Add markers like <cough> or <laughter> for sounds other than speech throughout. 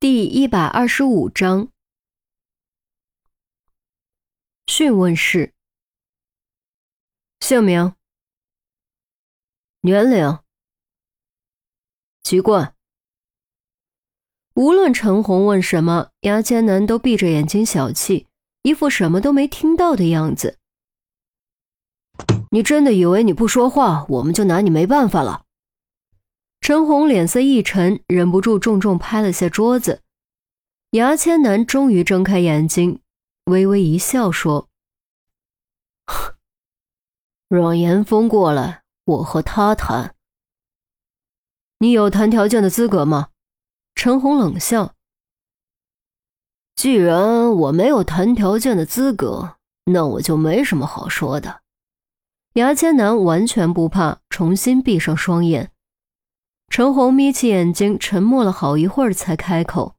第一百二十五章讯问室。姓名、年龄、籍贯。无论陈红问什么，牙签男都闭着眼睛小气，一副什么都没听到的样子。你真的以为你不说话，我们就拿你没办法了？陈红脸色一沉，忍不住重重拍了下桌子。牙签男终于睁开眼睛，微微一笑，说：“让严峰过来，我和他谈。你有谈条件的资格吗？”陈红冷笑：“既然我没有谈条件的资格，那我就没什么好说的。”牙签男完全不怕，重新闭上双眼。陈红眯起眼睛，沉默了好一会儿，才开口：“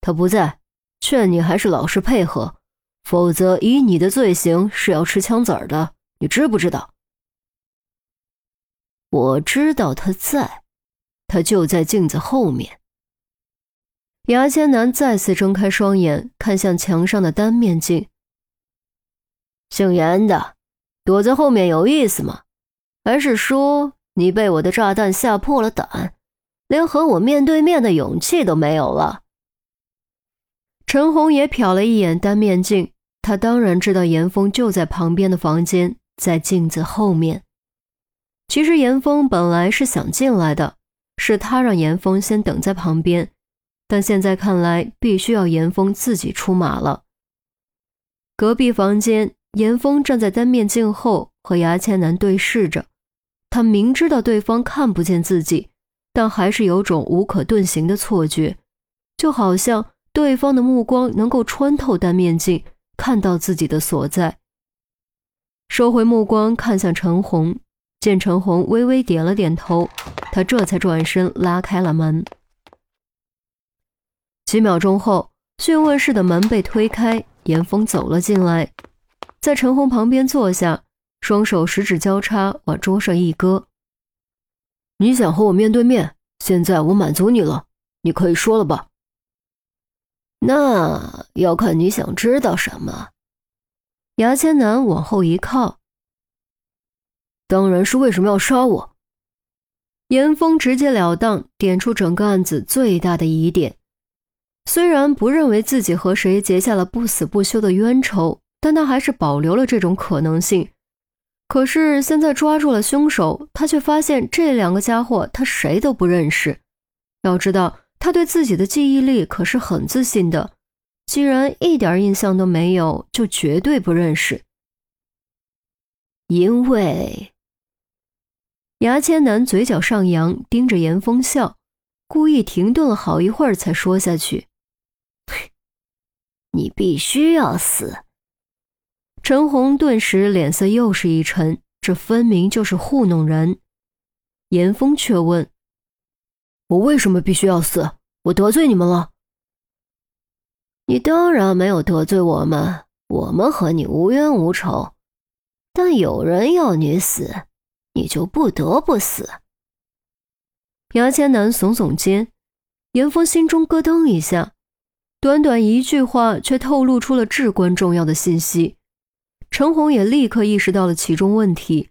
他不在，劝你还是老实配合，否则以你的罪行是要吃枪子儿的，你知不知道？”“我知道他在，他就在镜子后面。”牙签男再次睁开双眼，看向墙上的单面镜。“姓严的，躲在后面有意思吗？还是说？”你被我的炸弹吓破了胆，连和我面对面的勇气都没有了。陈红也瞟了一眼单面镜，他当然知道严峰就在旁边的房间，在镜子后面。其实严峰本来是想进来的，是他让严峰先等在旁边，但现在看来必须要严峰自己出马了。隔壁房间，严峰站在单面镜后，和牙签男对视着。他明知道对方看不见自己，但还是有种无可遁形的错觉，就好像对方的目光能够穿透单面镜，看到自己的所在。收回目光，看向陈红，见陈红微微点了点头，他这才转身拉开了门。几秒钟后，讯问室的门被推开，严峰走了进来，在陈红旁边坐下。双手十指交叉往桌上一搁。你想和我面对面？现在我满足你了，你可以说了吧。那要看你想知道什么。牙签男往后一靠。当然是为什么要杀我。严峰直截了当点出整个案子最大的疑点。虽然不认为自己和谁结下了不死不休的冤仇，但他还是保留了这种可能性。可是现在抓住了凶手，他却发现这两个家伙他谁都不认识。要知道，他对自己的记忆力可是很自信的。既然一点印象都没有，就绝对不认识。因为牙签男嘴角上扬，盯着严峰笑，故意停顿了好一会儿才说下去：“ <laughs> 你必须要死。”陈红顿时脸色又是一沉，这分明就是糊弄人。严峰却问：“我为什么必须要死？我得罪你们了？”“你当然没有得罪我们，我们和你无冤无仇。但有人要你死，你就不得不死。”牙签男耸耸肩，严峰心中咯噔一下，短短一句话却透露出了至关重要的信息。陈红也立刻意识到了其中问题。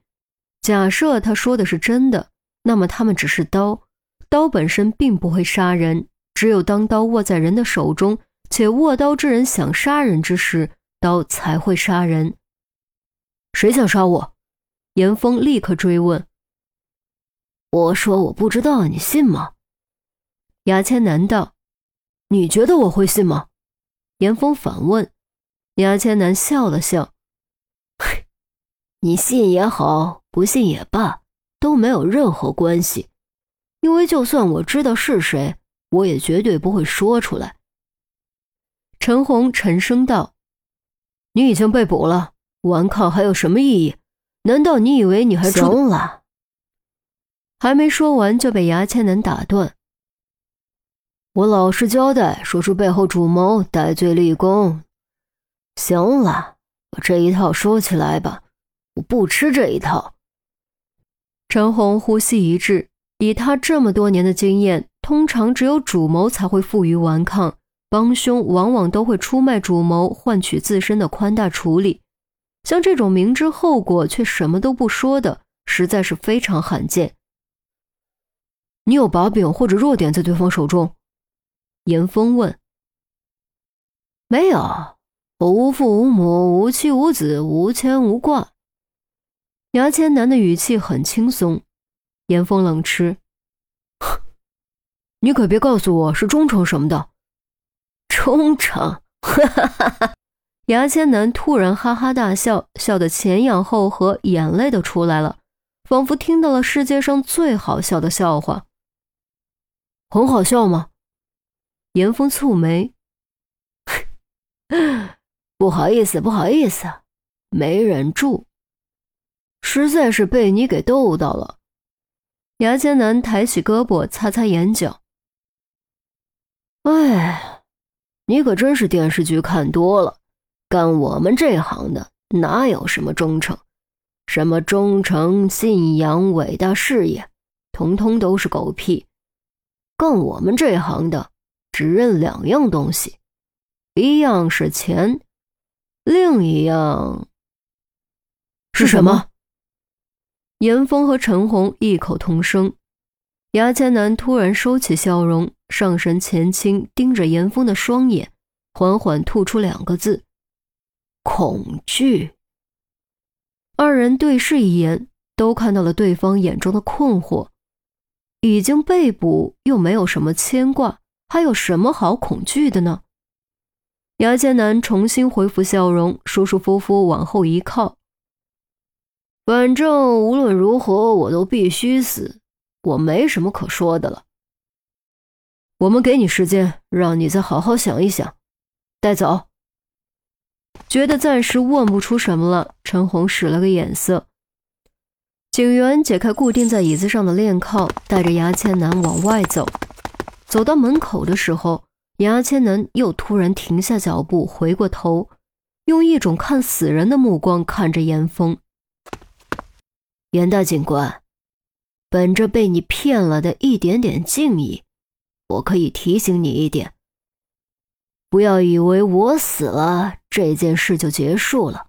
假设他说的是真的，那么他们只是刀，刀本身并不会杀人。只有当刀握在人的手中，且握刀之人想杀人之时，刀才会杀人。谁想杀我？严峰立刻追问。我说我不知道，你信吗？牙签男道。你觉得我会信吗？严峰反问。牙签男笑了笑。你信也好，不信也罢，都没有任何关系，因为就算我知道是谁，我也绝对不会说出来。陈红沉声道：“你已经被捕了，顽抗还有什么意义？难道你以为你还……中了。”还没说完就被牙签男打断。我老实交代，说出背后主谋，戴罪立功。行了，把这一套收起来吧。我不吃这一套。陈红呼吸一滞，以他这么多年的经验，通常只有主谋才会负隅顽抗，帮凶往往都会出卖主谋，换取自身的宽大处理。像这种明知后果却什么都不说的，实在是非常罕见。你有把柄或者弱点在对方手中？严峰问。没有，我无父无母，无妻无子，无牵无挂。牙签男的语气很轻松。严峰冷嗤：“ <laughs> 你可别告诉我是忠诚什么的。”忠诚！哈哈哈哈！牙签男突然哈哈大笑，笑得前仰后合，眼泪都出来了，仿佛听到了世界上最好笑的笑话。很好笑吗？严峰蹙眉。<laughs> 不好意思，不好意思，没忍住，实在是被你给逗到了。牙签男抬起胳膊擦擦眼角。哎，你可真是电视剧看多了，干我们这行的哪有什么忠诚？什么忠诚、信仰、伟大事业，通通都是狗屁。干我们这行的只认两样东西。一样是钱，另一样是什么？严峰和陈红异口同声。牙签男突然收起笑容，上神前倾，盯着严峰的双眼，缓缓吐出两个字：“恐惧。”二人对视一眼，都看到了对方眼中的困惑。已经被捕，又没有什么牵挂，还有什么好恐惧的呢？牙签男重新恢复笑容，舒舒服服往后一靠。反正无论如何，我都必须死，我没什么可说的了。我们给你时间，让你再好好想一想。带走。觉得暂时问不出什么了，陈红使了个眼色。警员解开固定在椅子上的链铐，带着牙签男往外走。走到门口的时候。牙签男又突然停下脚步，回过头，用一种看死人的目光看着严峰。严大警官，本着被你骗了的一点点敬意，我可以提醒你一点：不要以为我死了这件事就结束了，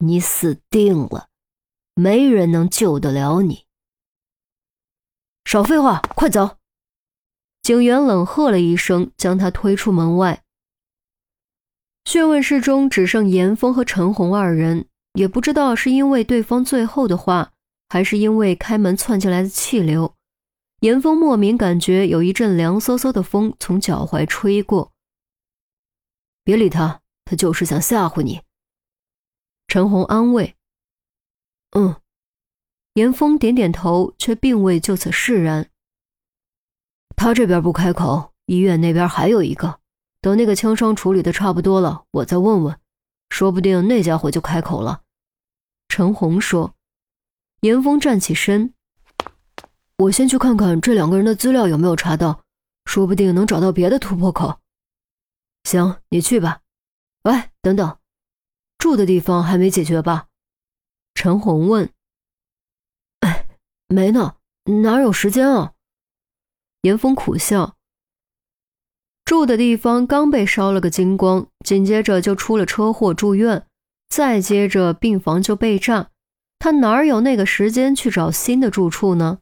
你死定了，没人能救得了你。少废话，快走！警员冷喝了一声，将他推出门外。讯问室中只剩严峰和陈红二人，也不知道是因为对方最后的话，还是因为开门窜进来的气流，严峰莫名感觉有一阵凉飕飕的风从脚踝吹过。别理他，他就是想吓唬你。陈红安慰。嗯，严峰点点头，却并未就此释然。他这边不开口，医院那边还有一个。等那个枪伤处理的差不多了，我再问问，说不定那家伙就开口了。陈红说。严峰站起身，我先去看看这两个人的资料有没有查到，说不定能找到别的突破口。行，你去吧。喂，等等，住的地方还没解决吧？陈红问。哎，没呢，哪有时间啊？严峰苦笑，住的地方刚被烧了个精光，紧接着就出了车祸住院，再接着病房就被炸，他哪有那个时间去找新的住处呢？